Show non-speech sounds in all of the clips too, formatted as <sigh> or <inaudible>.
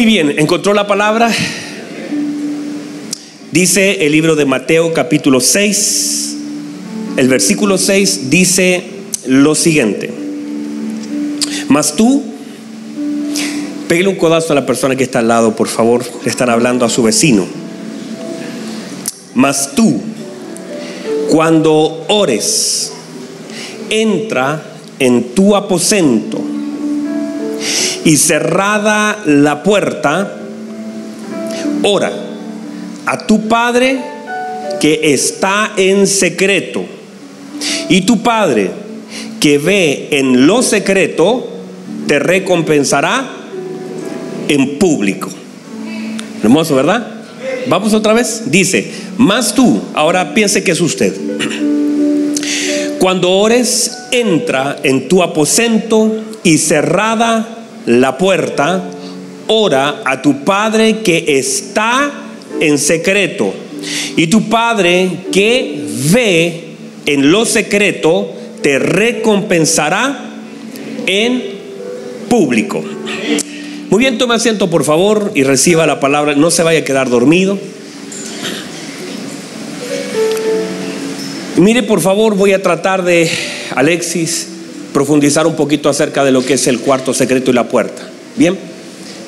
Muy bien, ¿encontró la palabra? Dice el libro de Mateo capítulo 6, el versículo 6 dice lo siguiente. Mas tú, pégale un codazo a la persona que está al lado, por favor, le están hablando a su vecino. Mas tú, cuando ores, entra en tu aposento y cerrada la puerta, ora a tu Padre que está en secreto. Y tu Padre que ve en lo secreto, te recompensará en público. Hermoso, ¿verdad? Vamos otra vez. Dice, más tú, ahora piense que es usted. Cuando ores, entra en tu aposento y cerrada la puerta, ora a tu Padre que está en secreto. Y tu Padre que ve en lo secreto, te recompensará en público. Muy bien, tome asiento por favor y reciba la palabra. No se vaya a quedar dormido. Mire, por favor, voy a tratar de, Alexis, profundizar un poquito acerca de lo que es el cuarto secreto y la puerta. Bien,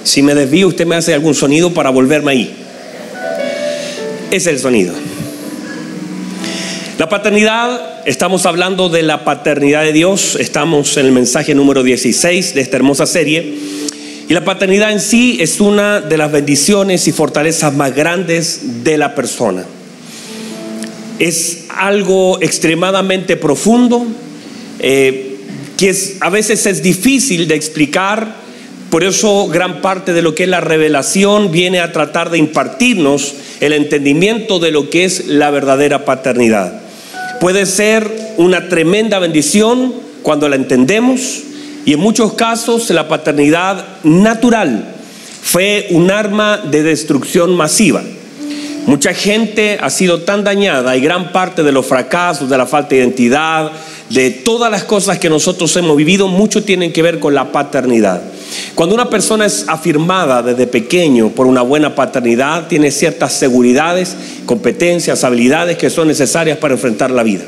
si me desvío, usted me hace algún sonido para volverme ahí. Es el sonido. La paternidad, estamos hablando de la paternidad de Dios, estamos en el mensaje número 16 de esta hermosa serie. Y la paternidad en sí es una de las bendiciones y fortalezas más grandes de la persona. Es algo extremadamente profundo, eh, que a veces es difícil de explicar, por eso gran parte de lo que es la revelación viene a tratar de impartirnos el entendimiento de lo que es la verdadera paternidad. Puede ser una tremenda bendición cuando la entendemos y en muchos casos la paternidad natural fue un arma de destrucción masiva. Mucha gente ha sido tan dañada y gran parte de los fracasos, de la falta de identidad, de todas las cosas que nosotros hemos vivido, mucho tienen que ver con la paternidad. Cuando una persona es afirmada desde pequeño por una buena paternidad, tiene ciertas seguridades, competencias, habilidades que son necesarias para enfrentar la vida.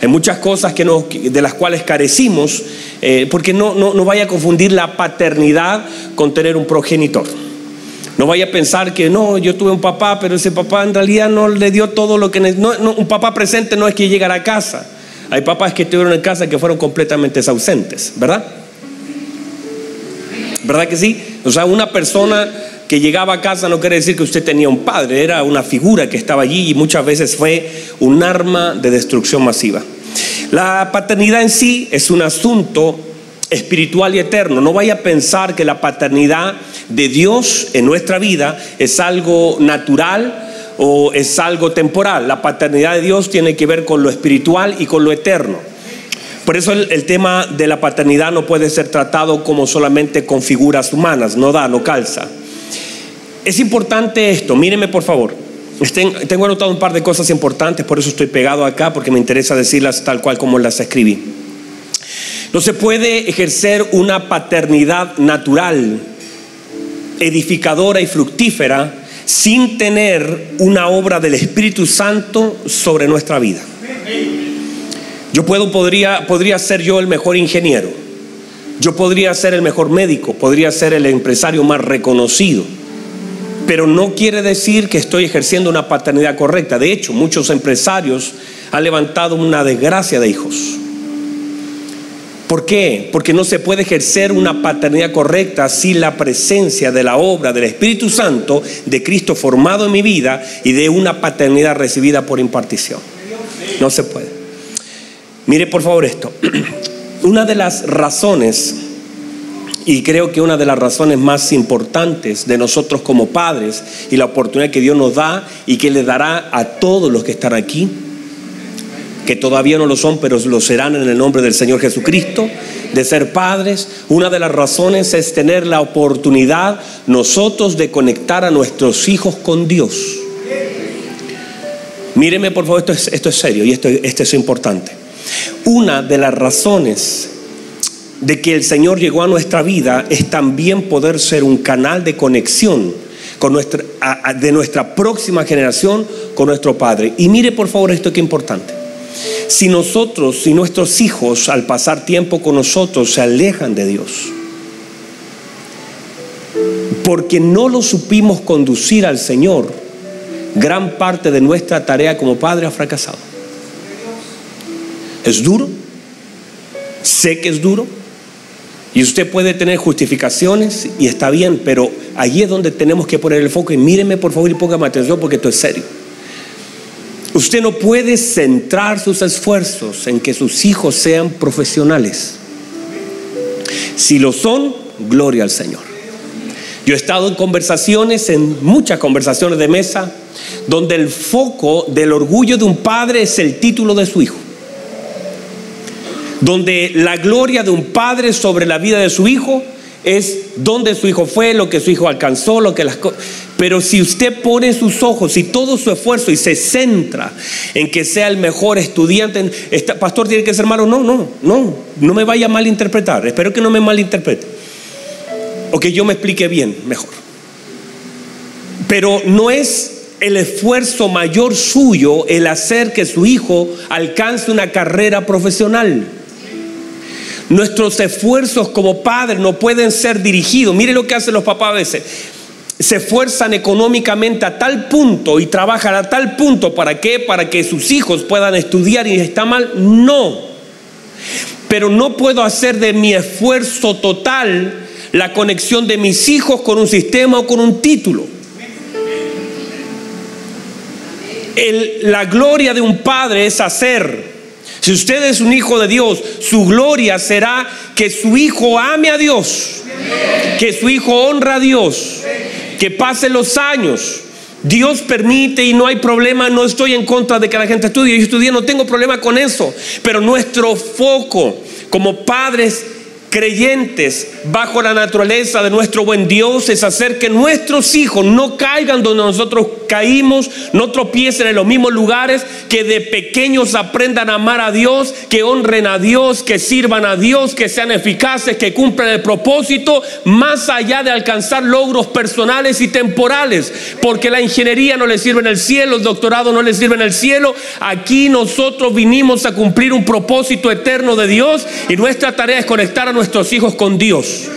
Hay muchas cosas que de las cuales carecimos, eh, porque no, no, vaya a confundir la paternidad con tener un progenitor. No vaya a pensar que no, yo tuve un papá, pero ese papá en realidad no le dio todo lo que no, un papá presente no es que llegara a casa. Hay papás que estuvieron en casa que fueron completamente ausentes, ¿verdad? ¿Verdad que sí? O sea, una persona que llegaba a casa no quiere decir que usted tenía un padre, era una figura que estaba allí y muchas veces fue un arma de destrucción masiva. La paternidad en sí es un asunto espiritual y eterno. No vaya a pensar que la paternidad de Dios en nuestra vida es algo natural o es algo temporal. La paternidad de Dios tiene que ver con lo espiritual y con lo eterno. Por eso el, tema de la paternidad no puede ser tratado como solamente con figuras humanas, no da, no calza. Es importante esto, míreme por favor. Tengo anotado un par de cosas importantes, por eso estoy pegado acá, porque me interesa decirlas tal cual como las escribí. No se puede ejercer una paternidad natural, edificadora y fructífera sin tener una obra del Espíritu Santo sobre nuestra vida. Yo puedo, podría, podría ser yo el mejor ingeniero, yo podría ser el mejor médico, podría ser el empresario más reconocido, pero no quiere decir que estoy ejerciendo una paternidad correcta. De hecho, muchos empresarios han levantado una desgracia de hijos ¿Por qué? Porque no se puede ejercer una paternidad correcta sin la presencia de la obra del Espíritu Santo de Cristo formado en mi vida y de una paternidad recibida por impartición. No se puede. Mire por favor esto. <clears throat> Una de las razones, y creo que una de las razones más importantes de nosotros como padres y la oportunidad que Dios nos da y que le dará a todos los que están aquí, que todavía no lo son, pero lo serán en el nombre del Señor Jesucristo, de ser padres. Una de las razones es tener la oportunidad nosotros de conectar a nuestros hijos con Dios. Míreme por favor, esto es, esto es serio y esto, esto es importante. Una de las razones de que el Señor llegó a nuestra vida es también poder ser un canal de conexión con nuestra, de nuestra próxima generación con nuestro Padre. Y mire por favor esto que es importante. Si nosotros, si nuestros hijos al pasar tiempo con nosotros se alejan de Dios, porque no lo supimos conducir al Señor, gran parte de nuestra tarea como padre ha fracasado. ¿Es duro? Sé que es duro. Y usted puede tener justificaciones y está bien, pero allí es donde tenemos que poner el foco. Y míreme por favor y póngame atención porque esto es serio. Usted no puede centrar sus esfuerzos en que sus hijos sean profesionales. Si lo son, gloria al Señor. Yo he estado en conversaciones, en muchas conversaciones de mesa, donde el foco del orgullo de un padre es el título de su hijo donde la gloria de un padre sobre la vida de su hijo es donde su hijo fue, lo que su hijo alcanzó, lo que las Pero si usted pone sus ojos y todo su esfuerzo y se centra en que sea el mejor estudiante, pastor tiene que ser malo, no, no, no, no me vaya a malinterpretar, espero que no me malinterprete, o que yo me explique bien, mejor. Pero no es el esfuerzo mayor suyo el hacer que su hijo alcance una carrera profesional. Nuestros esfuerzos como padres no pueden ser dirigidos. Mire lo que hacen los papás a veces. Se esfuerzan económicamente a tal punto y trabajan a tal punto. ¿Para qué? Para que sus hijos puedan estudiar y está mal. No. Pero no puedo hacer de mi esfuerzo total la conexión de mis hijos con un sistema o con un título. la gloria de un padre es hacer si usted es un hijo de Dios, su gloria será que su hijo ame a Dios, que su hijo honra a Dios, que pase los años. Dios permite y no hay problema, no estoy en contra de que la gente estudie, yo estudié, no tengo problema con eso, pero nuestro foco como padres creyentes bajo la naturaleza de nuestro buen Dios es hacer que nuestros hijos no caigan donde nosotros caímos, no tropiecen en los mismos lugares, que de pequeños aprendan a amar a Dios, que honren a Dios, que sirvan a Dios, que sean eficaces, que cumplan el propósito, más allá de alcanzar logros personales y temporales, porque la ingeniería no le sirve en el cielo, el doctorado no le sirve en el cielo, aquí nosotros vinimos a cumplir un propósito eterno de Dios y nuestra tarea es conectar a nuestros hijos con Dios.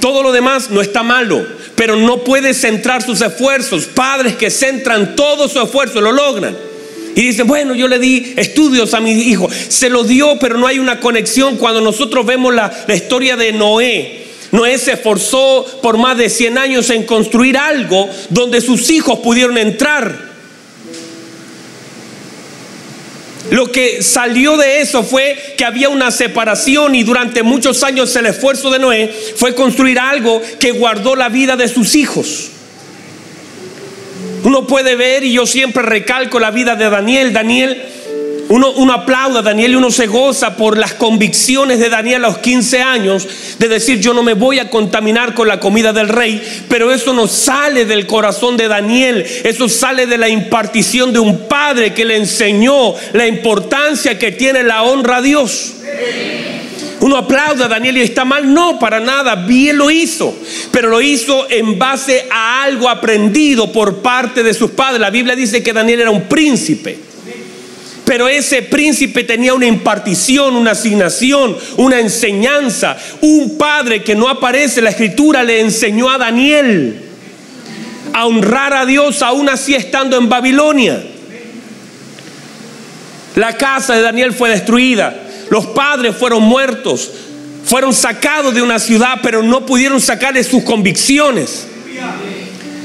Todo lo demás no está malo, pero no puede centrar sus esfuerzos. Padres que centran todo su esfuerzo, lo logran. Y dicen, bueno, yo le di estudios a mi hijo. Se lo dio, pero no hay una conexión. Cuando nosotros vemos la, la historia de Noé, Noé se esforzó por más de 100 años en construir algo donde sus hijos pudieron entrar. Lo que salió de eso fue que había una separación y durante muchos años el esfuerzo de Noé fue construir algo que guardó la vida de sus hijos. Uno puede ver, y yo siempre recalco la vida de Daniel, Daniel uno, uno, aplauda a Daniel y uno se goza por las convicciones de Daniel a los 15 años de decir yo no me voy a contaminar con la comida del rey, pero eso no sale del corazón de Daniel, eso sale de la impartición de un padre que le enseñó la importancia que tiene la honra a Dios. Uno aplauda a Daniel y está mal, no, para nada, bien lo hizo, pero lo hizo en base a algo aprendido por parte de sus padres. La Biblia dice que Daniel era un príncipe. Pero ese príncipe tenía una impartición, una asignación, una enseñanza. Un padre que no aparece en la escritura le enseñó a Daniel a honrar a Dios aún así estando en Babilonia. La casa de Daniel fue destruida. Los padres fueron muertos. Fueron sacados de una ciudad, pero no pudieron sacarle sus convicciones.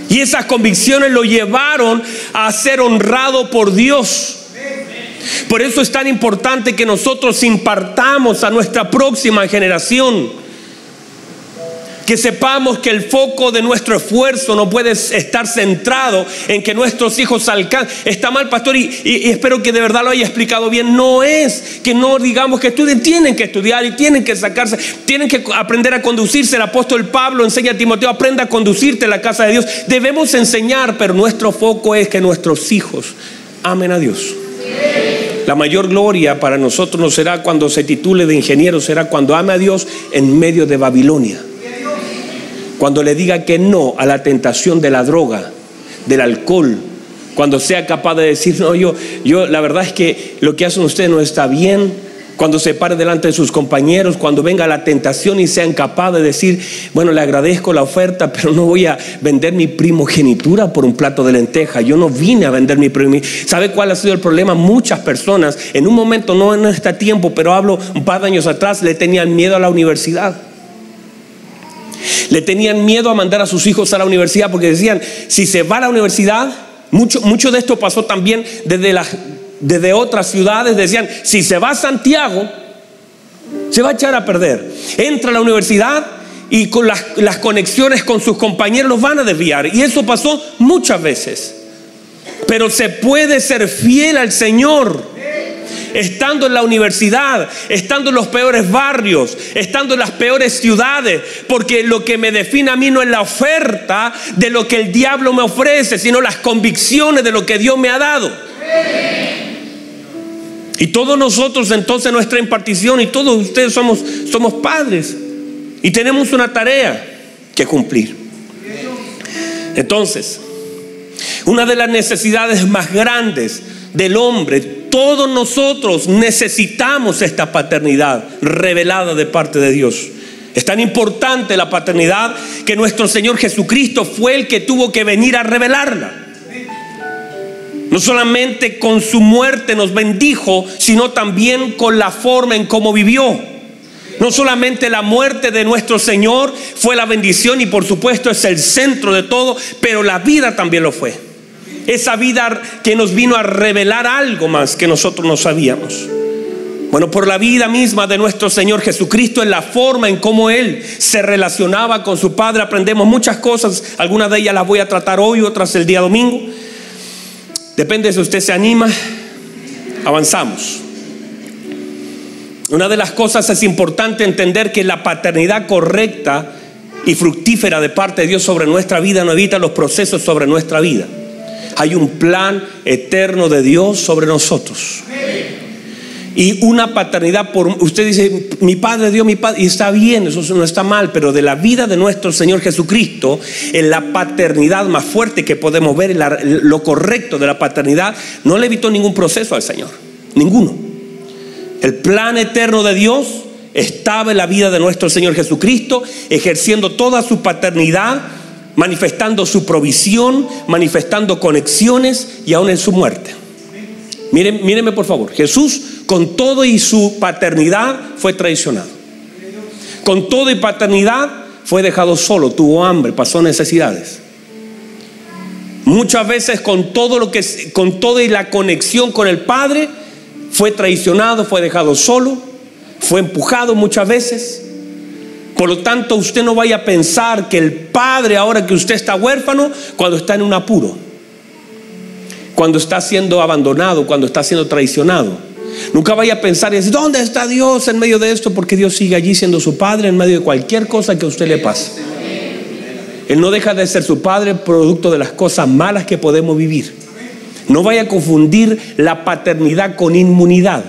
Y esas convicciones lo llevaron a ser honrado por Dios. Por eso es tan importante que nosotros impartamos a nuestra próxima generación. Que sepamos que el foco de nuestro esfuerzo no puede estar centrado en que nuestros hijos alcancen. Está mal, pastor, y, espero que de verdad lo haya explicado bien. No es que no digamos que estudien, tienen que estudiar y tienen que sacarse, tienen que aprender a conducirse. El apóstol Pablo enseña a Timoteo, aprenda a conducirte en la casa de Dios. Debemos enseñar, pero nuestro foco es que nuestros hijos amen a Dios. La mayor gloria para nosotros no será cuando se titule de ingeniero, será cuando ame a Dios en medio de Babilonia. Cuando le diga que no a la tentación de la droga, del alcohol, cuando sea capaz de decir, no, yo, yo, la verdad es que lo que hacen ustedes no está bien, cuando se pare delante de sus compañeros, cuando venga la tentación y sean capaces de decir, bueno, le agradezco la oferta, pero no voy a vender mi primogenitura por un plato de lenteja. Yo no vine a vender mi primogenitura. ¿Sabe cuál ha sido el problema? Muchas personas, en un momento, no en este tiempo, pero hablo un par de años atrás, le tenían miedo a la universidad. Le tenían miedo a mandar a sus hijos a la universidad porque decían, si se va a la universidad, mucho, mucho de esto pasó también desde la desde otras ciudades decían, si se va a Santiago, se va a echar a perder. Entra a la universidad y con las, conexiones con sus compañeros los van a desviar. Y eso pasó muchas veces. Pero se puede ser fiel al Señor estando en la universidad, estando en los peores barrios, estando en las peores ciudades, porque lo que me define a mí no es la oferta de lo que el diablo me ofrece, sino las convicciones de lo que Dios me ha dado. Y todos nosotros entonces nuestra impartición y todos ustedes somos, somos padres y tenemos una tarea que cumplir. Entonces, una de las necesidades más grandes del hombre, todos nosotros necesitamos esta paternidad revelada de parte de Dios. Es tan importante la paternidad que nuestro Señor Jesucristo fue el que tuvo que venir a revelarla. No solamente con su muerte nos bendijo, sino también con la forma en cómo vivió. No solamente la muerte de nuestro Señor fue la bendición y por supuesto es el centro de todo, pero la vida también lo fue. Esa vida que nos vino a revelar algo más que nosotros no sabíamos. Bueno, por la vida misma de nuestro Señor Jesucristo, en la forma en cómo Él se relacionaba con su Padre, aprendemos muchas cosas. Algunas de ellas las voy a tratar hoy, otras el día domingo. Depende si usted se anima, avanzamos. Una de las cosas es importante entender que la paternidad correcta y fructífera de parte de Dios sobre nuestra vida no evita los procesos sobre nuestra vida. Hay un plan eterno de Dios sobre nosotros y una paternidad por usted dice mi padre dio mi padre y está bien eso no está mal pero de la vida de nuestro Señor Jesucristo en la paternidad más fuerte que podemos ver lo correcto de la paternidad no le evitó ningún proceso al Señor ninguno. El plan eterno de Dios estaba en la vida de nuestro Señor Jesucristo ejerciendo toda su paternidad manifestando su provisión manifestando conexiones y aún en su muerte Miren, mírenme por favor. Jesús con todo y su paternidad fue traicionado. Con todo y paternidad fue dejado solo, tuvo hambre, pasó necesidades. Muchas veces con todo lo que con la conexión con el Padre fue traicionado, fue dejado solo, fue empujado muchas veces. Por lo tanto, usted no vaya a pensar que el Padre ahora que usted está huérfano cuando está en un apuro cuando está siendo abandonado, cuando está siendo traicionado. Nunca vaya a pensar decir, ¿dónde está Dios en medio de esto? Porque Dios sigue allí siendo su Padre en medio de cualquier cosa que a usted le pase. Él no deja de ser su Padre producto de las cosas malas que podemos vivir. No vaya a confundir la paternidad con inmunidad.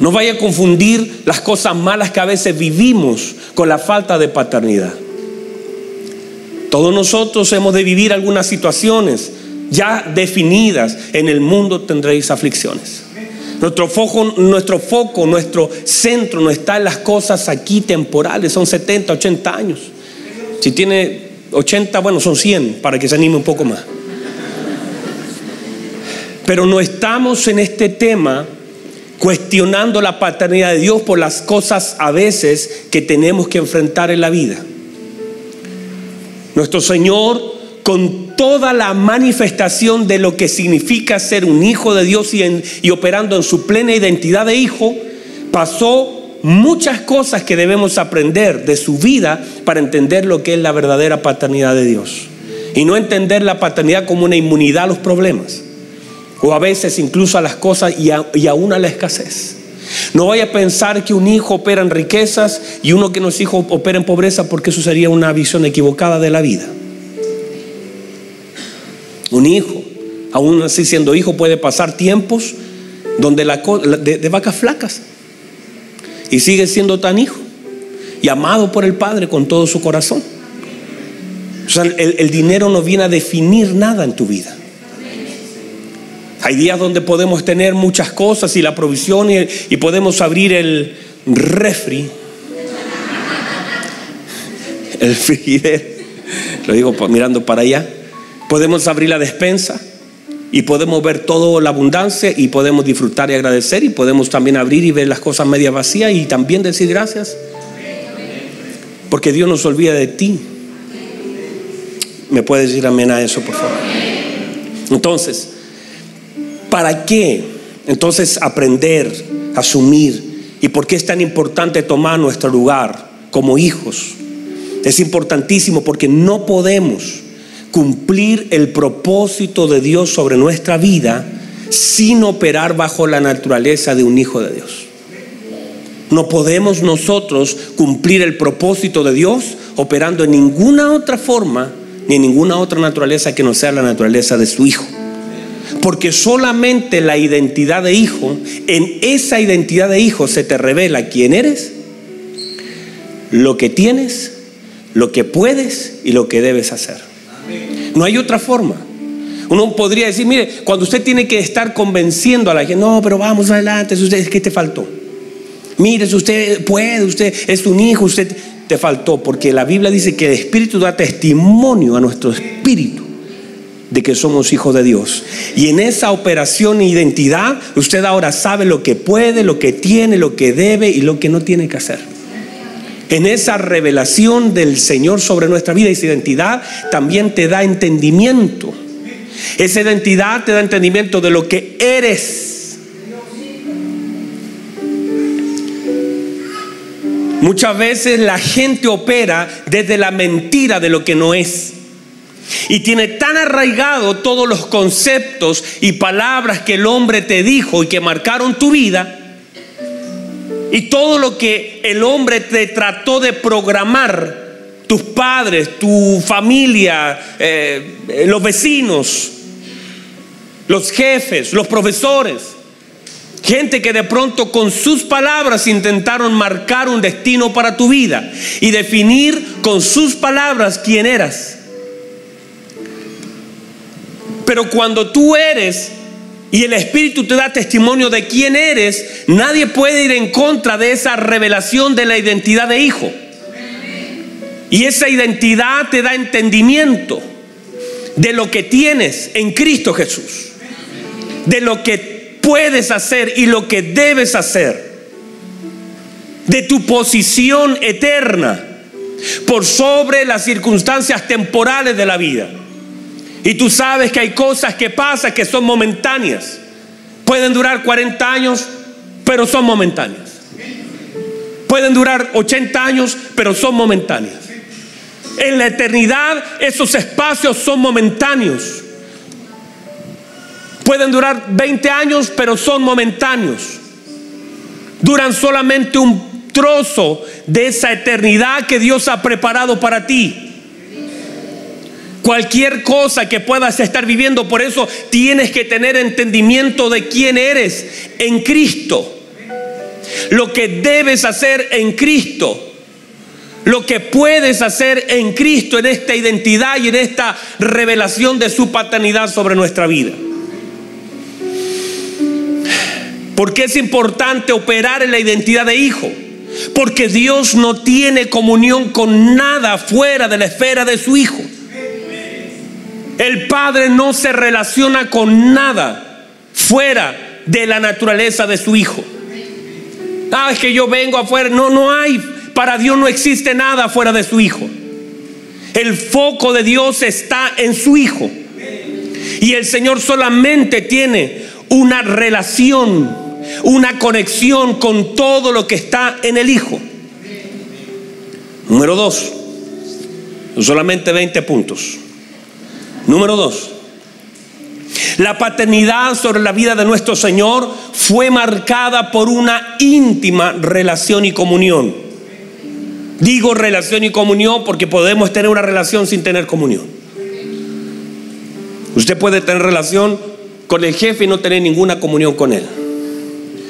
No vaya a confundir las cosas malas que a veces vivimos con la falta de paternidad. Todos nosotros hemos de vivir algunas situaciones ya definidas. En el mundo tendréis aflicciones. Nuestro foco, nuestro centro no está en las cosas aquí temporales. Son 70, 80 años. Si tiene 80, bueno, son 100 para que se anime un poco más. Pero no estamos en este tema cuestionando la paternidad de Dios por las cosas a veces que tenemos que enfrentar en la vida. Nuestro Señor, con toda la manifestación de lo que significa ser un hijo de Dios y, operando en su plena identidad de hijo, pasó muchas cosas que debemos aprender de su vida para entender lo que es la verdadera paternidad de Dios. Y no entender la paternidad como una inmunidad a los problemas, o a veces incluso a las cosas y, y aún a la escasez. No vaya a pensar que un hijo opera en riquezas y uno que no es hijo opera en pobreza porque eso sería una visión equivocada de la vida. Un hijo, aún así siendo hijo, puede pasar tiempos donde la, de, de vacas flacas y sigue siendo tan hijo y amado por el Padre con todo su corazón. O sea, el, dinero no viene a definir nada en tu vida. Hay días donde podemos tener muchas cosas y la provisión y, podemos abrir el refri, el frigider, lo digo mirando para allá, podemos abrir la despensa y podemos ver toda la abundancia y podemos disfrutar y agradecer y podemos también abrir y ver las cosas media vacías y también decir gracias. Porque Dios nos olvida de ti. ¿Me puedes decir amén a eso, por favor? Entonces, ¿para qué? Entonces aprender, asumir. ¿Y por qué es tan importante tomar nuestro lugar como hijos? Es importantísimo porque no podemos cumplir el propósito de Dios sobre nuestra vida sin operar bajo la naturaleza de un hijo de Dios. No podemos nosotros cumplir el propósito de Dios operando en ninguna otra forma ni en ninguna otra naturaleza que no sea la naturaleza de su hijo. Porque solamente la identidad de hijo, en esa identidad de hijo se te revela quién eres, lo que tienes, lo que puedes y lo que debes hacer. No hay otra forma. Uno podría decir, mire, cuando usted tiene que estar convenciendo a la gente, no, pero vamos adelante, usted, ¿qué te faltó? Mire, usted puede, usted es un hijo, usted te faltó, porque la Biblia dice que el Espíritu da testimonio a nuestro espíritu de que somos hijos de Dios. Y en esa operación e identidad, usted ahora sabe lo que puede, lo que tiene, lo que debe y lo que no tiene que hacer en esa revelación del Señor sobre nuestra vida esa identidad también te da entendimiento. Esa identidad te da entendimiento de lo que eres. Muchas veces la gente opera desde la mentira de lo que no es. Y tiene tan arraigado todos los conceptos y palabras que el hombre te dijo y que marcaron tu vida y todo lo que el hombre te trató de programar, tus padres, tu familia, eh, los vecinos, los jefes, los profesores, gente que de pronto con sus palabras intentaron marcar un destino para tu vida y definir con sus palabras quién eras. Pero cuando tú eres y el Espíritu te da testimonio de quién eres, nadie puede ir en contra de esa revelación de la identidad de hijo. Y esa identidad te da entendimiento de lo que tienes en Cristo Jesús, de lo que puedes hacer y lo que debes hacer, de tu posición eterna por sobre las circunstancias temporales de la vida. Y tú sabes que hay cosas que pasan que son momentáneas. Pueden durar 40 años, pero son momentáneas. Pueden durar 80 años, pero son momentáneas. En la eternidad esos espacios son momentáneos. Pueden durar 20 años, pero son momentáneos. Duran solamente un trozo de esa eternidad que Dios ha preparado para ti cualquier cosa que puedas estar viviendo. Por eso tienes que tener entendimiento de quién eres en Cristo. Lo que debes hacer en Cristo. Lo que puedes hacer en Cristo, en esta identidad y en esta revelación de su paternidad sobre nuestra vida. Porque es importante operar en la identidad de hijo? Porque Dios no tiene comunión con nada fuera de la esfera de su hijo. El Padre no se relaciona con nada fuera de la naturaleza de su Hijo. Ah, es que yo vengo afuera. No, no hay. Para Dios no existe nada fuera de su Hijo. El foco de Dios está en su Hijo. Y el Señor solamente tiene una relación, una conexión con todo lo que está en el Hijo. Número dos, solamente 20 puntos. Número dos, la paternidad sobre la vida de nuestro Señor fue marcada por una íntima relación y comunión. Digo relación y comunión porque podemos tener una relación sin tener comunión. Usted puede tener relación con el jefe y no tener ninguna comunión con él.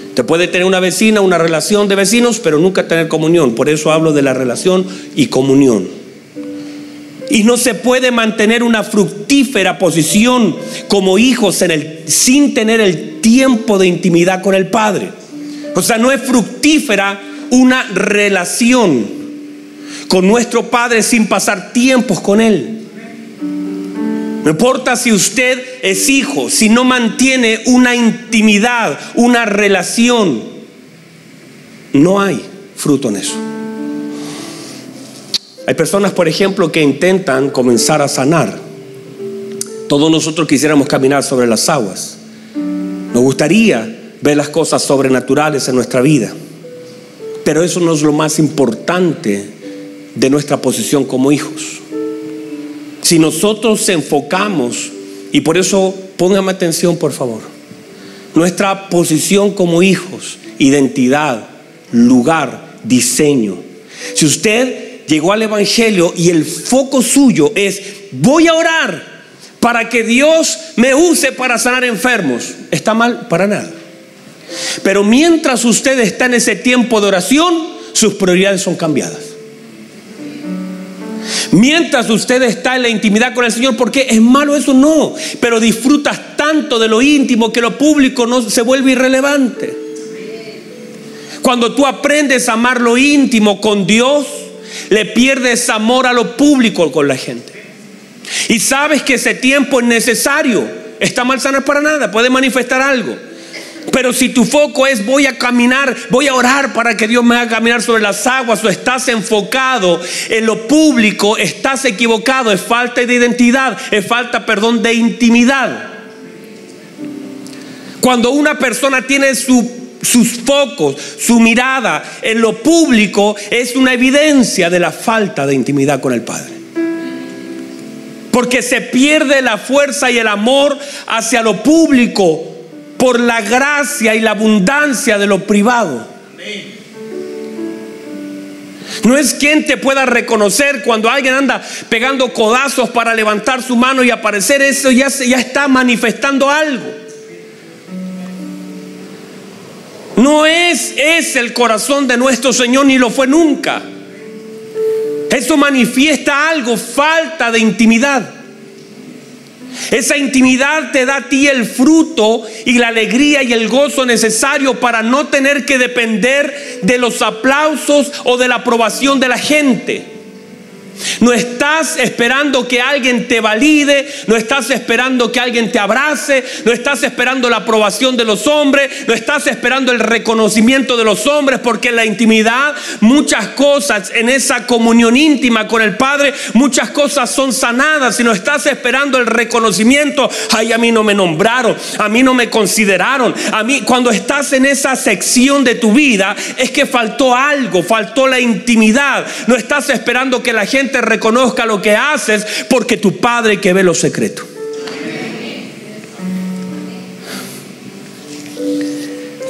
Usted puede tener una vecina, una relación de vecinos, pero nunca tener comunión. Por eso hablo de la relación y comunión. Y no se puede mantener una fructífera posición como hijos sin tener el tiempo de intimidad con el Padre. O sea, no es fructífera una relación con nuestro Padre sin pasar tiempos con Él. No importa si usted es hijo, si no mantiene una intimidad, una relación, no hay fruto en eso. Hay personas, por ejemplo, que intentan comenzar a sanar. Todos nosotros quisiéramos caminar sobre las aguas. Nos gustaría ver las cosas sobrenaturales en nuestra vida. Pero eso no es lo más importante de nuestra posición como hijos. Si nosotros enfocamos, y por eso póngame atención por favor, nuestra posición como hijos, identidad, lugar, diseño. Si usted llegó al Evangelio y el foco suyo es, voy a orar para que Dios me use para sanar enfermos, está mal para nada. Pero mientras usted está en ese tiempo de oración, sus prioridades son cambiadas. Mientras usted está en la intimidad con el Señor, porque es malo eso, no. Pero disfrutas tanto de lo íntimo que lo público no se vuelve irrelevante. Cuando tú aprendes a amar lo íntimo con Dios, le pierdes amor a lo público con la gente. Y sabes que ese tiempo es necesario. Está mal sanar para nada, puede manifestar algo. Pero si tu foco es voy a caminar, voy a orar para que Dios me haga caminar sobre las aguas o estás enfocado en lo público, estás equivocado, es falta de identidad, es falta, perdón, de intimidad. Cuando una persona tiene sus focos, su mirada en lo público, es una evidencia de la falta de intimidad con el Padre. Porque se pierde la fuerza y el amor hacia lo público por la gracia y la abundancia de lo privado. No es quien te pueda reconocer cuando alguien anda pegando codazos para levantar su mano y aparecer, eso ya, ya está manifestando algo. No es, es el corazón de nuestro Señor ni lo fue nunca. Eso manifiesta algo, falta de intimidad. Esa intimidad te da a ti el fruto y la alegría y el gozo necesario para no tener que depender de los aplausos o de la aprobación de la gente. No estás esperando que alguien te valide, no estás esperando que alguien te abrace, no estás esperando la aprobación de los hombres, no estás esperando el reconocimiento de los hombres, porque en la intimidad muchas cosas, en esa comunión íntima con el Padre, muchas cosas son sanadas. Si no estás esperando el reconocimiento, ay, a mí no me nombraron, a mí no me consideraron, a mí cuando estás en esa sección de tu vida es que faltó algo, faltó la intimidad. No estás esperando que la gente te reconozca lo que haces porque tu Padre que ve lo secreto.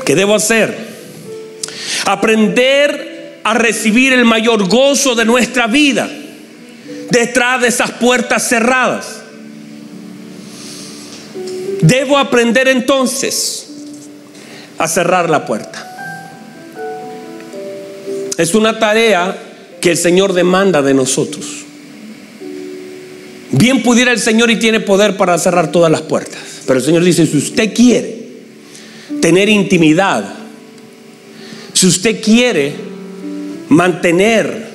¿Qué debo hacer? Aprender a recibir el mayor gozo de nuestra vida detrás de esas puertas cerradas. Debo aprender entonces a cerrar la puerta. Es una tarea que el Señor demanda de nosotros. Bien pudiera el Señor y tiene poder para cerrar todas las puertas. Pero el Señor dice, si usted quiere tener intimidad, si usted quiere mantener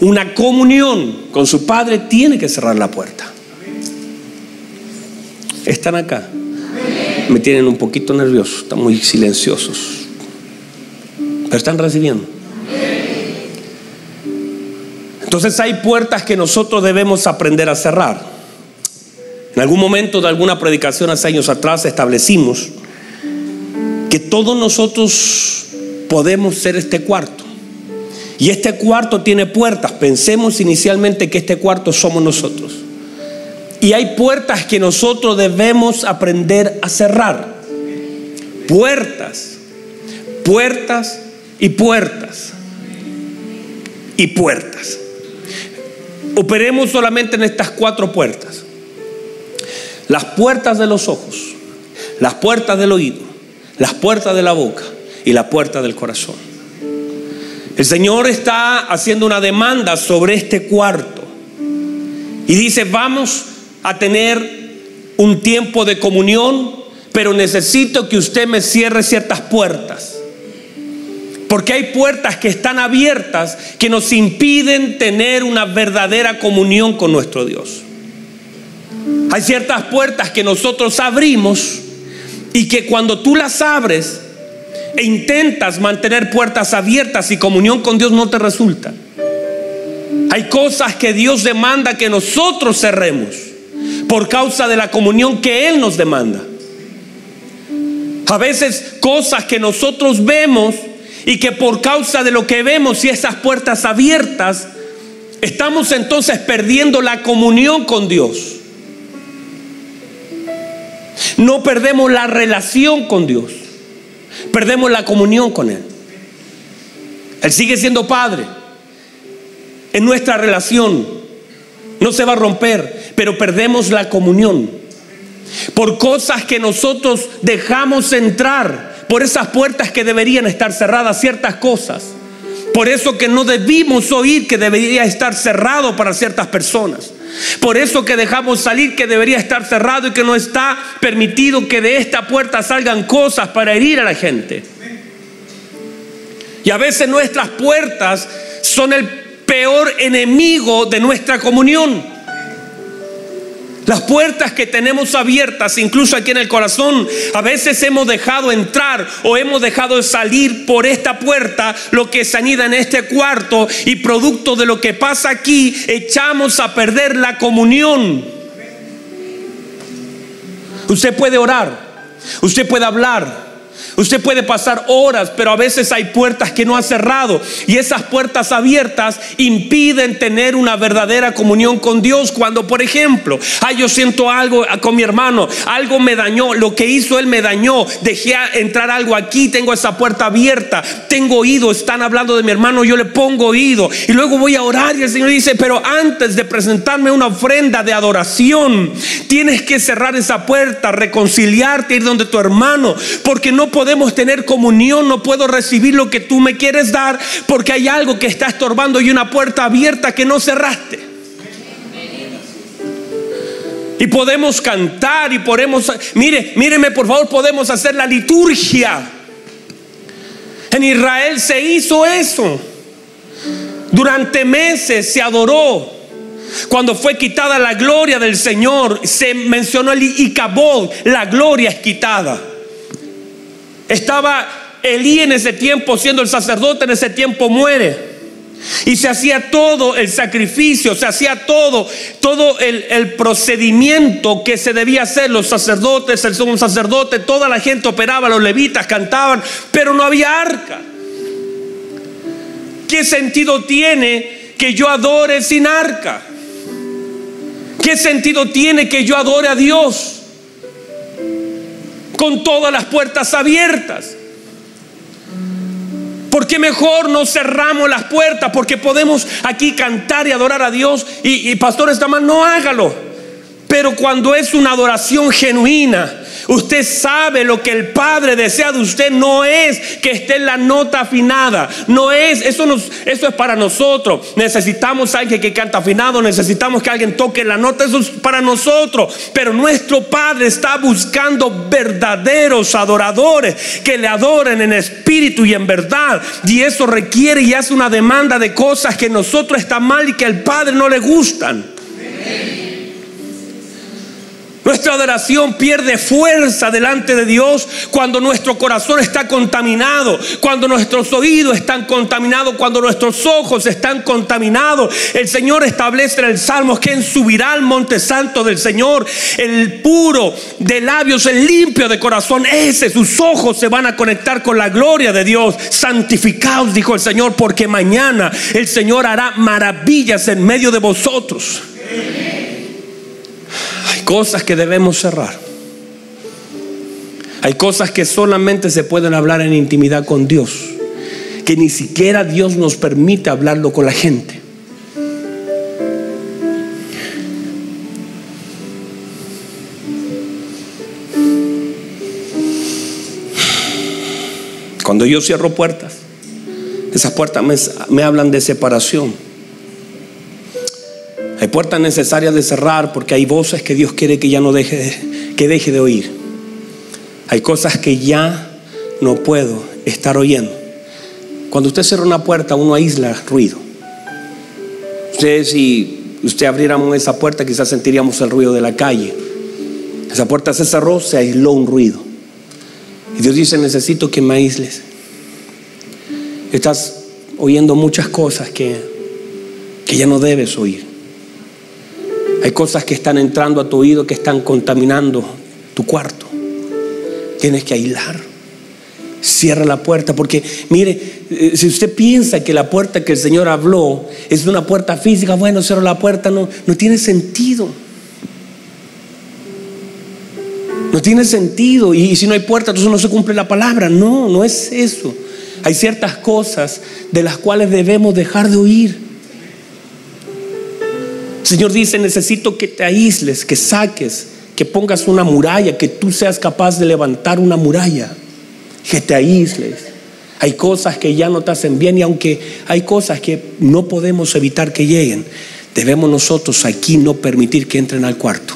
una comunión con su Padre, tiene que cerrar la puerta. Están acá. Me tienen un poquito nervioso, están muy silenciosos. Pero están recibiendo. Entonces hay puertas que nosotros debemos aprender a cerrar. En algún momento de alguna predicación hace años atrás establecimos que todos nosotros podemos ser este cuarto. Y este cuarto tiene puertas. Pensemos inicialmente que este cuarto somos nosotros. Y hay puertas que nosotros debemos aprender a cerrar. Puertas, puertas y puertas. Y puertas. Operemos solamente en estas cuatro puertas. las puertas de los ojos, las puertas del oído, las puertas de la boca y la puerta del corazón. El Señor está haciendo una demanda sobre este cuarto y dice, vamos a tener un tiempo de comunión, pero necesito que usted me cierre ciertas puertas. Porque hay puertas que están abiertas que nos impiden tener una verdadera comunión con nuestro Dios. Hay ciertas puertas que nosotros abrimos y que cuando tú las abres e intentas mantener puertas abiertas y comunión con Dios no te resulta. Hay cosas que Dios demanda que nosotros cerremos por causa de la comunión que Él nos demanda. A veces cosas que nosotros vemos y que por causa de lo que vemos y esas puertas abiertas, estamos entonces perdiendo la comunión con Dios. No perdemos la relación con Dios, perdemos la comunión con Él. Él sigue siendo Padre. En nuestra relación no se va a romper, pero perdemos la comunión. Por cosas que nosotros dejamos entrar por esas puertas que deberían estar cerradas, ciertas cosas. Por eso que no debimos oír que debería estar cerrado para ciertas personas. Por eso que dejamos salir que debería estar cerrado y que no está permitido que de esta puerta salgan cosas para herir a la gente. Y a veces nuestras puertas son el peor enemigo de nuestra comunión. Las puertas que tenemos abiertas, incluso aquí en el corazón, a veces hemos dejado entrar o hemos dejado salir por esta puerta lo que se anida en este cuarto y producto de lo que pasa aquí echamos a perder la comunión. Usted puede orar, usted puede hablar, Usted puede pasar horas, pero a veces hay puertas que no ha cerrado y esas puertas abiertas impiden tener una verdadera comunión con Dios. Cuando, por ejemplo, ay, yo siento algo con mi hermano, algo me dañó, lo que hizo él me dañó, dejé entrar algo aquí, tengo esa puerta abierta, tengo oído, están hablando de mi hermano, yo le pongo oído y luego voy a orar y el Señor dice, pero antes de presentarme una ofrenda de adoración, tienes que cerrar esa puerta, reconciliarte, ir donde tu hermano, porque no podemos podemos tener comunión, no puedo recibir lo que tú me quieres dar porque hay algo que está estorbando y una puerta abierta que no cerraste. Y podemos cantar y podemos, mire, míreme por favor, podemos hacer la liturgia. En Israel se hizo eso. Durante meses se adoró. Cuando fue quitada la gloria del Señor, se mencionó el Icabod, la gloria es quitada. Estaba Elí en ese tiempo, siendo el sacerdote en ese tiempo, muere. Y se hacía todo el sacrificio, se hacía todo, todo el, procedimiento que se debía hacer. Los sacerdotes, el sumo sacerdote, toda la gente operaba, los levitas cantaban, pero no había arca. ¿Qué sentido tiene que yo adore sin arca? ¿Qué sentido tiene que yo adore a Dios? Con todas las puertas abiertas. Porque mejor no cerramos las puertas? Porque podemos aquí cantar y adorar a Dios. Y, y pastor, está mal, no hágalo. Pero cuando es una adoración genuina, Usted sabe lo que el Padre desea de usted. No es que esté en la nota afinada. No es, eso, eso es para nosotros. Necesitamos a alguien que canta afinado. Necesitamos que alguien toque la nota. Eso es para nosotros. Pero nuestro Padre está buscando verdaderos adoradores que le adoren en espíritu y en verdad. Y eso requiere y hace una demanda de cosas que nosotros está mal y que al Padre no le gustan. Nuestra adoración pierde fuerza delante de Dios cuando nuestro corazón está contaminado, cuando nuestros oídos están contaminados, cuando nuestros ojos están contaminados. El Señor establece en el Salmo que subirá al monte santo del Señor, el puro de labios, el limpio de corazón. Ese, sus ojos se van a conectar con la gloria de Dios. Santificaos, dijo el Señor, porque mañana el Señor hará maravillas en medio de vosotros cosas que debemos cerrar. Hay cosas que solamente se pueden hablar en intimidad con Dios, que ni siquiera Dios nos permite hablarlo con la gente. Cuando yo cierro puertas, esas puertas me, me hablan de separación hay puertas necesarias de cerrar porque hay voces que Dios quiere que ya no deje que deje de oír. Hay cosas que ya no puedo estar oyendo. Cuando usted cierra una puerta, uno aísla ruido. Usted, si usted abriéramos esa puerta, quizás sentiríamos el ruido de la calle. Esa puerta se cerró, se aisló un ruido. Y Dios dice, necesito que me aísles. Estás oyendo muchas cosas que, que ya no debes oír. Hay cosas que están entrando a tu oído que están contaminando tu cuarto. Tienes que aislar. Cierra la puerta porque, mire, eh, si usted piensa que la puerta que el Señor habló es una puerta física, bueno, cierra la puerta, no, no tiene sentido. No tiene sentido. Y si no hay puerta, entonces no se cumple la palabra. No, no es eso. Hay ciertas cosas de las cuales debemos dejar de oír. Señor dice, necesito que te aísles, que saques, que pongas una muralla, que tú seas capaz de levantar una muralla, que te aísles. Hay cosas que ya no te hacen bien y aunque hay cosas que no podemos evitar que lleguen, debemos nosotros aquí no permitir que entren al cuarto.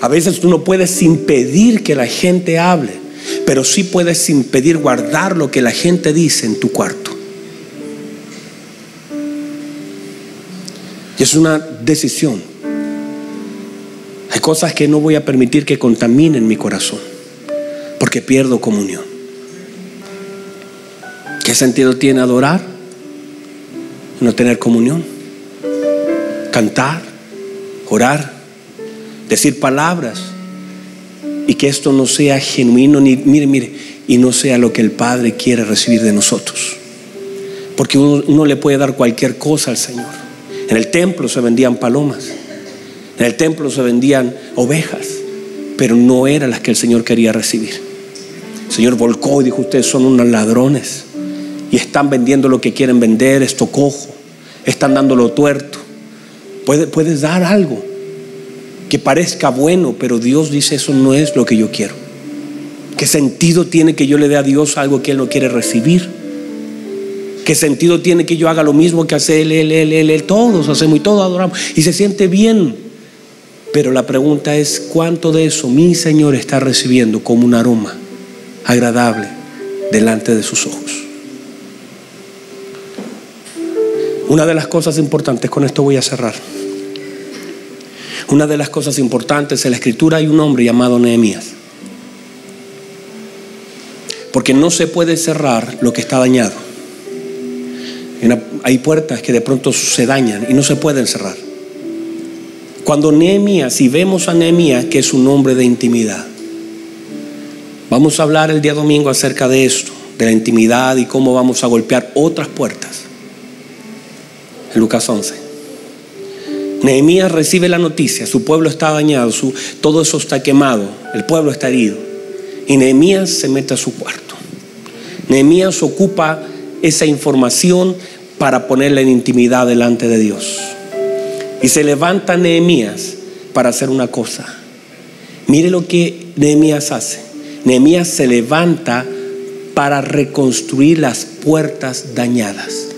A veces tú no puedes impedir que la gente hable, pero sí puedes impedir guardar lo que la gente dice en tu cuarto. Es una decisión. Hay cosas que no voy a permitir que contaminen mi corazón, porque pierdo comunión. ¿Qué sentido tiene adorar? No tener comunión. Cantar, orar, decir palabras y que esto no sea genuino ni mire, mire, y no sea lo que el Padre quiere recibir de nosotros. Porque uno, le puede dar cualquier cosa al Señor. En el templo se vendían palomas, en el templo se vendían ovejas, pero no eran las que el Señor quería recibir. El Señor volcó y dijo, ustedes son unos ladrones y están vendiendo lo que quieren vender, esto cojo, están dándolo tuerto. Puedes, puedes dar algo, que parezca bueno, pero Dios dice eso no es lo que yo quiero. ¿Qué sentido tiene que yo le dé a Dios algo que Él no quiere recibir? ¿Qué sentido tiene que yo haga lo mismo que hace Él, Él, Él, Él, Él? Todos hacemos y todos adoramos y se siente bien. Pero la pregunta es, ¿cuánto de eso mi Señor está recibiendo como un aroma agradable delante de sus ojos? Una de las cosas importantes, con esto voy a cerrar. Una de las cosas importantes en la escritura hay un hombre llamado Nehemías. Porque no se puede cerrar lo que está dañado. Hay puertas que de pronto se dañan y no se pueden cerrar. Cuando Nehemías, si vemos a Nehemías, que es un hombre de intimidad, vamos a hablar el día domingo acerca de esto, de la intimidad y cómo vamos a golpear otras puertas. En Lucas 11. Nehemías recibe la noticia, su pueblo está dañado, su, todo eso está quemado, el pueblo está herido. Y Nehemías se mete a su cuarto. Nehemías ocupa esa información para ponerla en intimidad delante de Dios. Y se levanta Nehemías para hacer una cosa. Mire lo que Nehemías hace. Nehemías se levanta para reconstruir las puertas dañadas.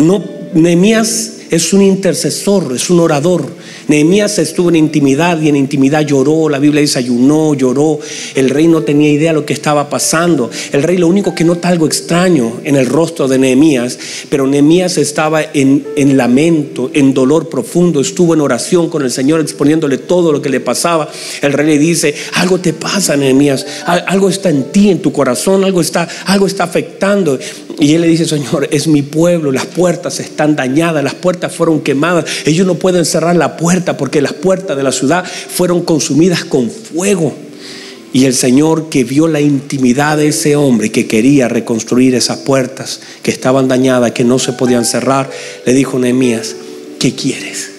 No, Nehemías es un intercesor, es un orador. Nehemías estuvo en intimidad y en intimidad lloró. La Biblia dice ayunó, lloró. El rey no tenía idea de lo que estaba pasando. El rey lo único que nota algo extraño en el rostro de Nehemías, pero Nehemías estaba en, en lamento, en dolor profundo. Estuvo en oración con el Señor exponiéndole todo lo que le pasaba. El rey le dice, algo te pasa, Nehemías. Algo está en ti, en tu corazón. Algo está, algo está afectando. Y él le dice, Señor, es mi pueblo. Las puertas están dañadas. Las puertas fueron quemadas. Ellos no pueden cerrar la puerta porque las puertas de la ciudad fueron consumidas con fuego. Y el Señor que vio la intimidad de ese hombre que quería reconstruir esas puertas que estaban dañadas, que no se podían cerrar, le dijo a Nehemías, ¿qué quieres?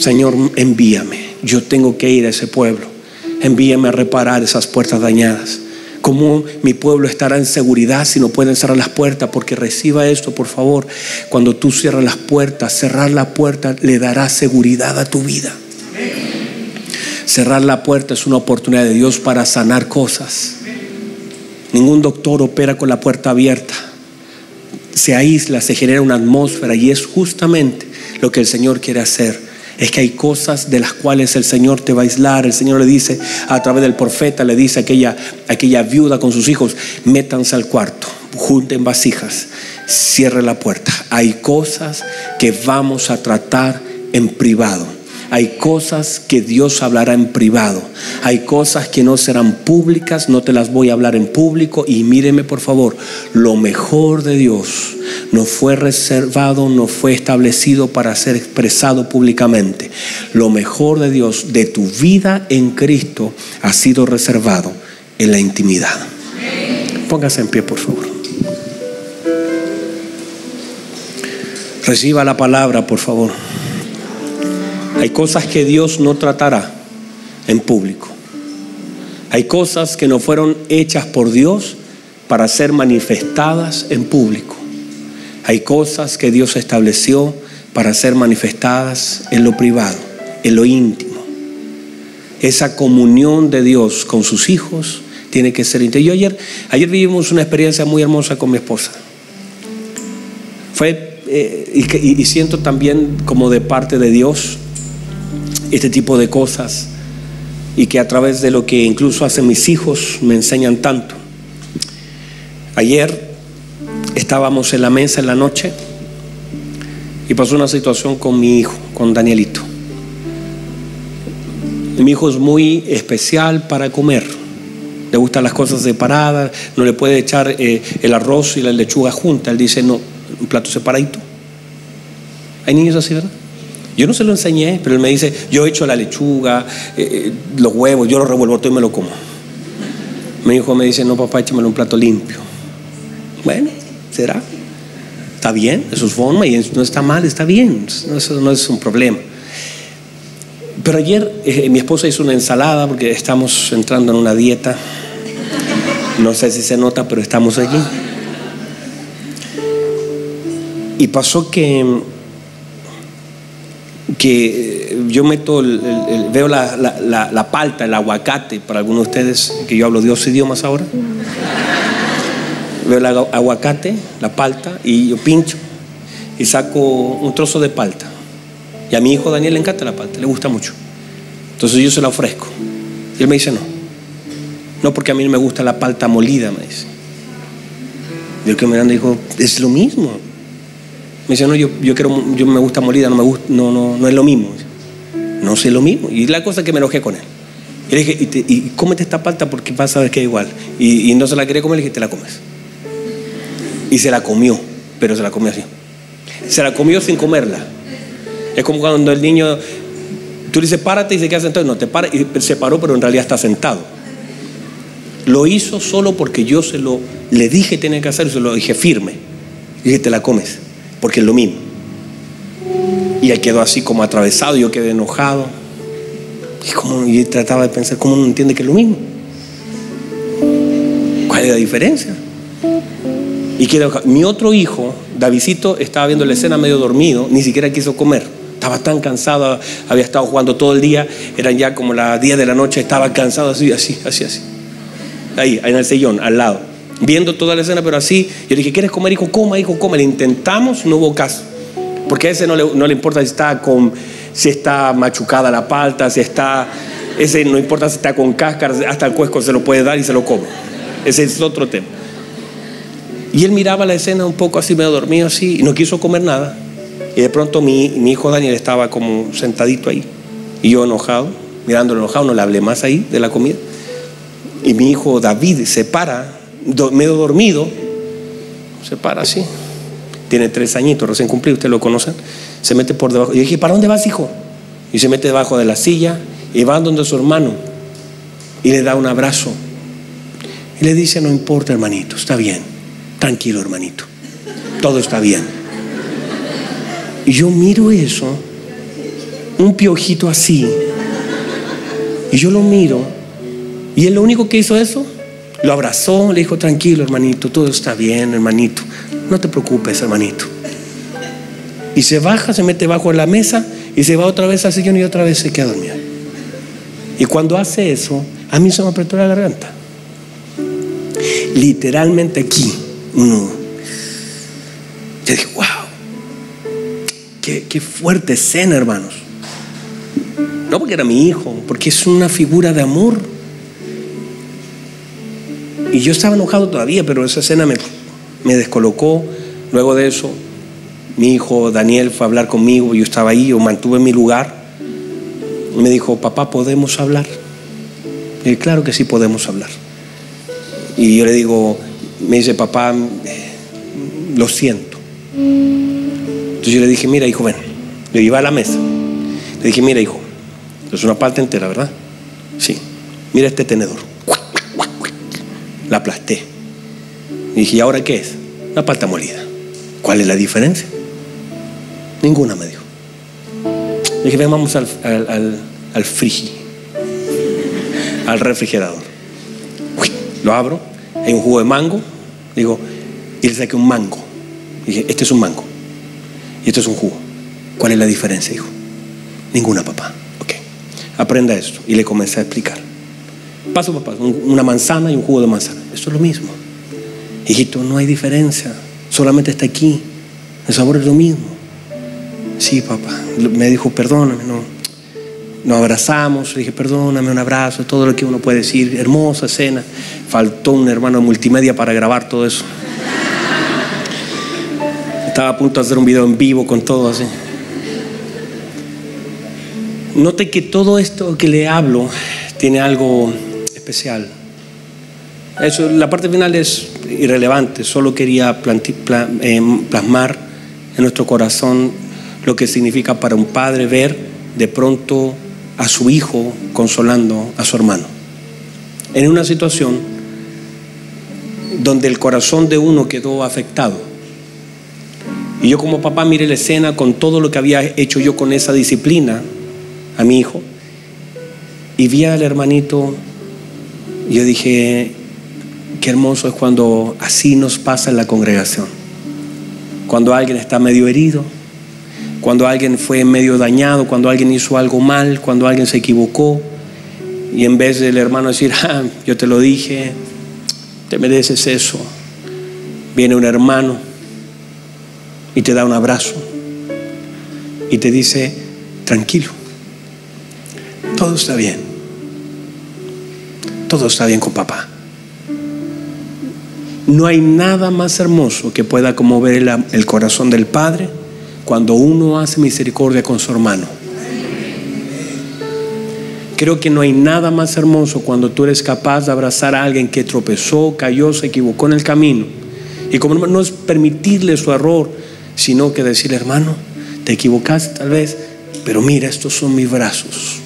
Señor, envíame. Yo tengo que ir a ese pueblo. Envíame a reparar esas puertas dañadas. ¿Cómo mi pueblo estará en seguridad si no pueden cerrar las puertas? Porque reciba esto, por favor. Cuando tú cierras las puertas, cerrar la puerta le dará seguridad a tu vida. Cerrar la puerta es una oportunidad de Dios para sanar cosas. Ningún doctor opera con la puerta abierta. Se aísla, se genera una atmósfera y es justamente lo que el Señor quiere hacer. Es que hay cosas de las cuales el Señor te va a aislar. El Señor le dice a través del profeta, le dice a aquella, aquella viuda con sus hijos, métanse al cuarto, junten vasijas, cierre la puerta. Hay cosas que vamos a tratar en privado. Hay cosas que Dios hablará en privado. Hay cosas que no serán públicas, no te las voy a hablar en público. Y míreme por favor, lo mejor de Dios no fue reservado, no fue establecido para ser expresado públicamente. Lo mejor de Dios, de tu vida en Cristo, ha sido reservado en la intimidad. Póngase en pie, por favor. Reciba la palabra, por favor. Hay cosas que Dios no tratará en público. Hay cosas que no fueron hechas por Dios para ser manifestadas en público. Hay cosas que Dios estableció para ser manifestadas en lo privado, en lo íntimo. Esa comunión de Dios con sus hijos tiene que ser íntima. Yo ayer, ayer vivimos una experiencia muy hermosa con mi esposa. Fue, eh, y, y siento también como de parte de Dios, este tipo de cosas y que a través de lo que incluso hacen mis hijos me enseñan tanto. Ayer estábamos en la mesa en la noche y pasó una situación con mi hijo, con Danielito. Mi hijo es muy especial para comer. Le gustan las cosas separadas, no le puede echar eh, el arroz y la lechuga junta. Él dice, no, un plato separadito. Hay niños así, ¿verdad? Yo no se lo enseñé, pero él me dice, yo echo la lechuga, eh, eh, los huevos, yo los revuelvo todo y me lo como. Mi hijo me dice, no papá, échamelo un plato limpio. Bueno, será. Está bien, es su forma y no está mal, está bien, eso no es un problema. Pero ayer eh, mi esposa hizo una ensalada porque estamos entrando en una dieta. No sé si se nota, pero estamos allí. Y pasó que que eh, yo meto, veo la, palta, el aguacate, para algunos de ustedes, que yo hablo dos idiomas ahora. Veo el aguacate, la palta, y yo pincho y saco un trozo de palta. Y a mi hijo Daniel le encanta la palta, le gusta mucho. Entonces yo se la ofrezco. Y él me dice no. No porque a mí no me gusta la palta molida, me dice. Y el que me dijo, es lo mismo. Me dice, no, yo, yo, quiero, yo me gusta molida, no, me gusta, no, no, no es lo mismo. No sé lo mismo. Y la cosa es que me enojé con él. Y le dije, y, cómete esta palta porque vas a ver que es igual. Y, no se la quería comer, le dije, te la comes. Y se la comió, pero se la comió así. Se la comió sin comerla. Es como cuando el niño, tú le dices, párate y se queda sentado. No, te para, y se paró, pero en realidad está sentado. Lo hizo solo porque yo se lo, le dije tenía que hacer, se lo dije firme. Y dije, te la comes porque es lo mismo. Y él quedó así como atravesado, yo quedé enojado. Y, como, trataba de pensar, ¿cómo no entiende que es lo mismo? ¿Cuál es la diferencia? Y quedó, mi otro hijo, Davidito, estaba viendo la escena medio dormido, ni siquiera quiso comer. Estaba tan cansado, había estado jugando todo el día, eran ya como las 10 de la noche, estaba cansado así, así, así, así. Ahí, en el sillón, al lado viendo toda la escena, pero así. Yo dije, ¿quieres comer, hijo? Coma, hijo, coma. Le intentamos, no hubo caso. Porque a ese no le, no le importa si está, con, si está machucada la palta, si está. Ese no importa si está con cáscara, hasta el cuesco se lo puede dar y se lo come. Ese es otro tema. Y él miraba la escena un poco así, medio dormido así, y no quiso comer nada. Y de pronto mi, hijo Daniel estaba como sentadito ahí. Y yo enojado, mirándolo enojado, no le hablé más ahí de la comida. Y mi hijo David se para medio dormido, se para así. Tiene tres añitos, recién cumplido, ustedes lo conocen. Se mete por debajo. Y dije, ¿para dónde vas, hijo? Y se mete debajo de la silla y va donde su hermano y le da un abrazo. Y le dice, no importa, hermanito, está bien. Tranquilo, hermanito. Todo está bien. Y yo miro eso, un piojito así. Y yo lo miro. Y él lo único que hizo eso lo abrazó, le dijo, tranquilo hermanito, todo está bien hermanito, no te preocupes hermanito. Y se baja, se mete bajo la mesa y se va otra vez al sillón y otra vez se queda dormido. Y cuando hace eso, a mí se me apretó la garganta. Literalmente aquí, un nudo. Yo dije, wow, qué, qué fuerte escena, hermanos. No porque era mi hijo, porque es una figura de amor. Y yo estaba enojado todavía, pero esa escena me, me descolocó. Luego de eso, mi hijo Daniel fue a hablar conmigo, yo estaba ahí, yo mantuve mi lugar. Y me dijo, papá, ¿podemos hablar? Y claro que sí podemos hablar. Y yo le digo, me dice, papá, lo siento. Entonces yo le dije, mira, hijo, ven. Le iba a la mesa. Le dije, mira, hijo, es una parte entera, ¿verdad? Sí. Mira este tenedor. La aplasté. Y dije, ¿y ahora qué es? Una pata molida. ¿Cuál es la diferencia? Ninguna me dijo. Dije, ven, vamos al, al, al, al frigi, al refrigerador. Lo abro, hay un jugo de mango. Digo, y le saqué un mango. Dije, este es un mango. Y esto es un jugo. ¿Cuál es la diferencia, hijo? Ninguna, papá. Ok. Aprenda esto. Y le comencé a explicar. Paso, papá, una manzana y un jugo de manzana. Esto es lo mismo. Hijito, no hay diferencia. Solamente está aquí. El sabor es lo mismo. Sí, papá. Me dijo, perdóname, no. Nos abrazamos, le dije, perdóname, un abrazo, todo lo que uno puede decir. Hermosa cena. Faltó un hermano multimedia para grabar todo eso. Estaba a punto de hacer un video en vivo con todo así. Note que todo esto que le hablo tiene algo especial. Eso, la parte final es irrelevante, solo quería eh, plasmar en nuestro corazón lo que significa para un padre ver de pronto a su hijo consolando a su hermano. En una situación donde el corazón de uno quedó afectado. Y yo como papá miré la escena con todo lo que había hecho yo con esa disciplina a mi hijo y vi al hermanito y yo dije, qué hermoso es cuando así nos pasa en la congregación. Cuando alguien está medio herido, cuando alguien fue medio dañado, cuando alguien hizo algo mal, cuando alguien se equivocó, y en vez del hermano decir, ah, yo te lo dije, te mereces eso, viene un hermano y te da un abrazo y te dice, tranquilo, todo está bien, todo está bien con papá. No hay nada más hermoso que pueda conmover el, el corazón del Padre cuando uno hace misericordia con su hermano. Creo que no hay nada más hermoso cuando tú eres capaz de abrazar a alguien que tropezó, cayó, se equivocó en el camino. Y como no es permitirle su error, sino que decirle, hermano, te equivocaste tal vez, pero mira, estos son mis brazos.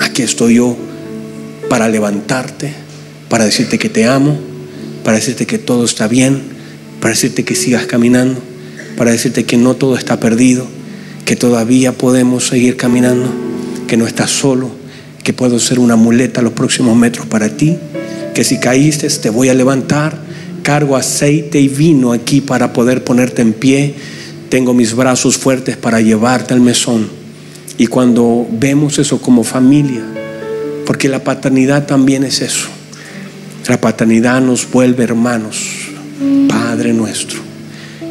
Aquí estoy yo para levantarte, para decirte que te amo, para decirte que todo está bien, para decirte que sigas caminando, para decirte que no todo está perdido, que todavía podemos seguir caminando, que no estás solo, que puedo ser una muleta los próximos metros para ti, que si caíste te voy a levantar, cargo aceite y vino aquí para poder ponerte en pie, tengo mis brazos fuertes para llevarte al mesón. Y cuando vemos eso como familia, porque la paternidad también es eso, la paternidad nos vuelve hermanos, Padre nuestro.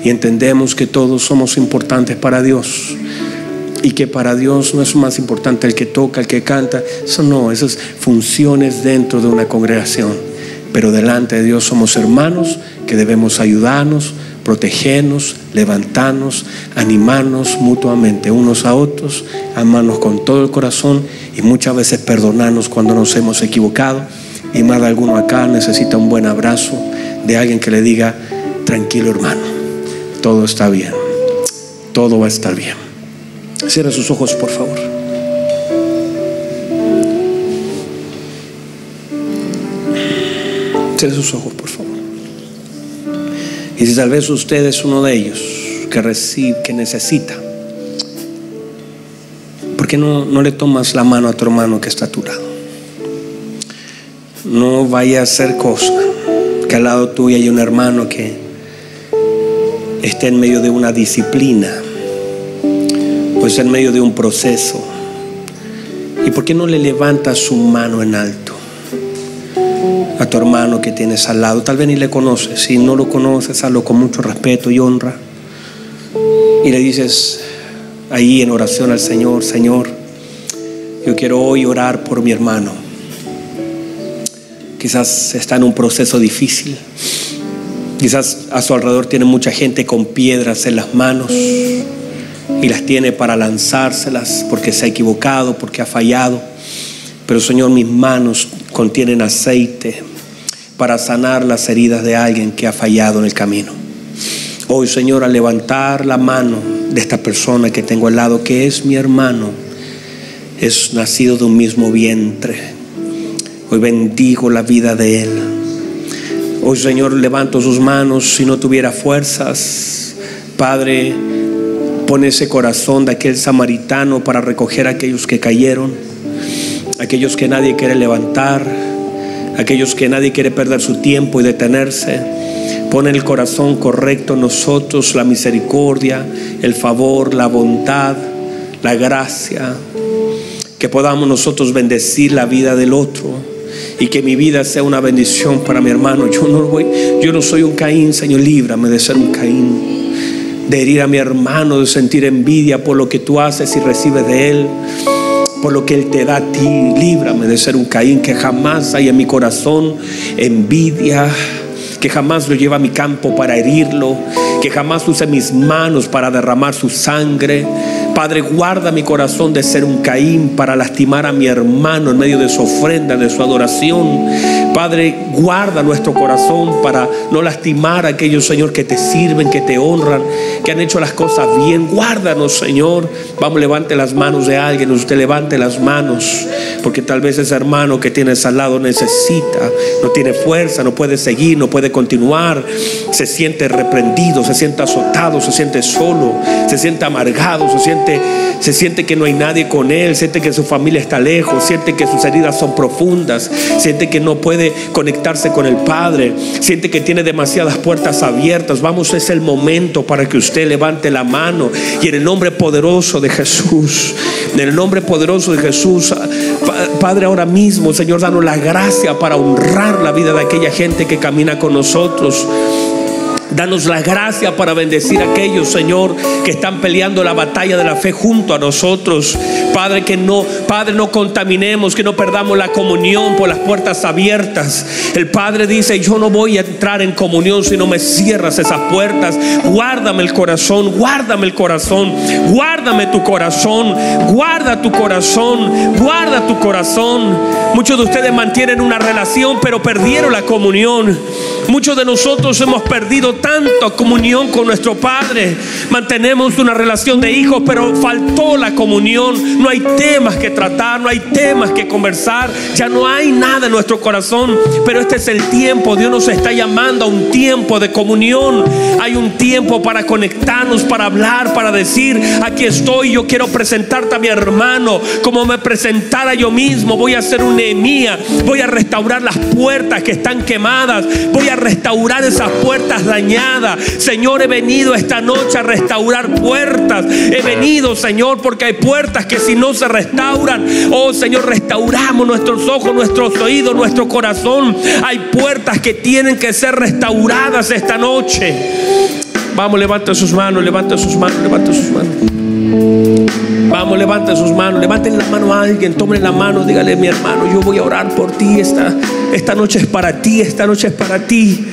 Y entendemos que todos somos importantes para Dios. Y que para Dios no es más importante el que toca, el que canta. Eso no, esas funciones dentro de una congregación. Pero delante de Dios somos hermanos que debemos ayudarnos, protegernos, levantarnos, animarnos mutuamente unos a otros, amarnos con todo el corazón y muchas veces perdonarnos cuando nos hemos equivocado. Y más de alguno acá necesita un buen abrazo de alguien que le diga, tranquilo hermano, todo está bien, todo va a estar bien. Cierra sus ojos, por favor. Cierra sus ojos, por favor. Y si tal vez usted es uno de ellos que recibe, que necesita, ¿por qué no, no le tomas la mano a tu hermano que está a tu lado? No vaya a hacer cosa que al lado tuyo hay un hermano que esté en medio de una disciplina, pues en medio de un proceso. ¿Y por qué no le levantas su mano en alto a tu hermano que tienes al lado? Tal vez ni le conoces. Si no lo conoces, hazlo con mucho respeto y honra. Y le dices ahí en oración al Señor, Señor, yo quiero hoy orar por mi hermano. Quizás está en un proceso difícil. Quizás a su alrededor tiene mucha gente con piedras en las manos y las tiene para lanzárselas porque se ha equivocado, porque ha fallado. Pero Señor, mis manos contienen aceite para sanar las heridas de alguien que ha fallado en el camino. Hoy, Señor, al levantar la mano de esta persona que tengo al lado, que es mi hermano, es nacido de un mismo vientre. Hoy bendigo la vida de él. Hoy, Señor, levanto sus manos si no tuviera fuerzas. Padre, pone ese corazón de aquel samaritano para recoger a aquellos que cayeron, aquellos que nadie quiere levantar, aquellos que nadie quiere perder su tiempo y detenerse. Pone el corazón correcto en nosotros, la misericordia, el favor, la bondad, la gracia, que podamos nosotros bendecir la vida del otro y que mi vida sea una bendición para mi hermano. Yo no yo no soy un Caín, Señor, líbrame de ser un Caín de herir a mi hermano, de sentir envidia por lo que tú haces y recibes de él, por lo que él te da a ti. Líbrame de ser un Caín, que jamás haya en mi corazón envidia, que jamás lo lleve a mi campo para herirlo, que jamás use mis manos para derramar su sangre. Padre, guarda mi corazón de ser un Caín para lastimar a mi hermano en medio de su ofrenda, de su adoración. Padre, guarda nuestro corazón para no lastimar a aquellos, Señor, que te sirven, que te honran, que han hecho las cosas bien. Guárdanos, Señor. Vamos, levante las manos de alguien, usted levante las manos, porque tal vez ese hermano que tienes al lado necesita, no tiene fuerza, no puede seguir, no puede continuar, se siente reprendido, se siente azotado, se siente solo, se siente amargado, se siente, se siente que no hay nadie con él, siente que su familia está lejos, siente que sus heridas son profundas, siente que no puede conectarse con el Padre, siente que tiene demasiadas puertas abiertas, vamos, es el momento para que usted levante la mano y en el nombre poderoso de Jesús, en el nombre poderoso de Jesús, Padre, ahora mismo, Señor, danos la gracia para honrar la vida de aquella gente que camina con nosotros. Danos la gracia para bendecir a aquellos, Señor, que están peleando la batalla de la fe junto a nosotros. Padre, que no, Padre, no contaminemos, que no perdamos la comunión por las puertas abiertas. El Padre dice, yo no voy a entrar en comunión si no me cierras esas puertas. Guárdame el corazón, guárdame el corazón, guárdame tu corazón, guarda tu corazón, guarda tu corazón. Muchos de ustedes mantienen una relación, pero perdieron la comunión. Muchos de nosotros hemos perdido tanto comunión con nuestro Padre. Mantenemos una relación de hijos, pero faltó la comunión. No hay temas que tratar, no hay temas que conversar. Ya no hay nada en nuestro corazón. Pero este es el tiempo. Dios nos está llamando a un tiempo de comunión. Hay un tiempo para conectarnos, para hablar, para decir, aquí estoy. Yo quiero presentarte a mi hermano como me presentara yo mismo. Voy a hacer un Nehemías. Voy a restaurar las puertas que están quemadas. Voy a restaurar esas puertas dañadas Señor, he venido esta noche a restaurar puertas. He venido, Señor, porque hay puertas que si no se restauran, oh Señor, restauramos nuestros ojos, nuestros oídos, nuestro corazón. Hay puertas que tienen que ser restauradas esta noche. Vamos, levanta sus manos, levanta sus manos, levanta sus manos. Vamos, levanta sus manos, levanten la mano a alguien, tomen la mano, dígale, mi hermano, yo voy a orar por ti. Esta, esta noche es para ti, esta noche es para ti.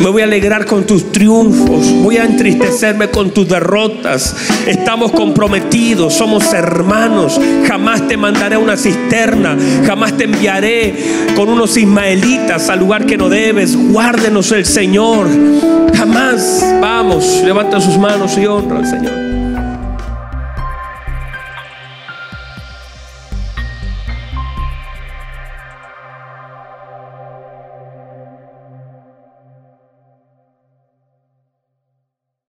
Me voy a alegrar con tus triunfos. Voy a entristecerme con tus derrotas. Estamos comprometidos, somos hermanos. Jamás te mandaré a una cisterna. Jamás te enviaré con unos ismaelitas al lugar que no debes. Guárdenos el Señor. Jamás. Vamos, levanta sus manos y honra al Señor.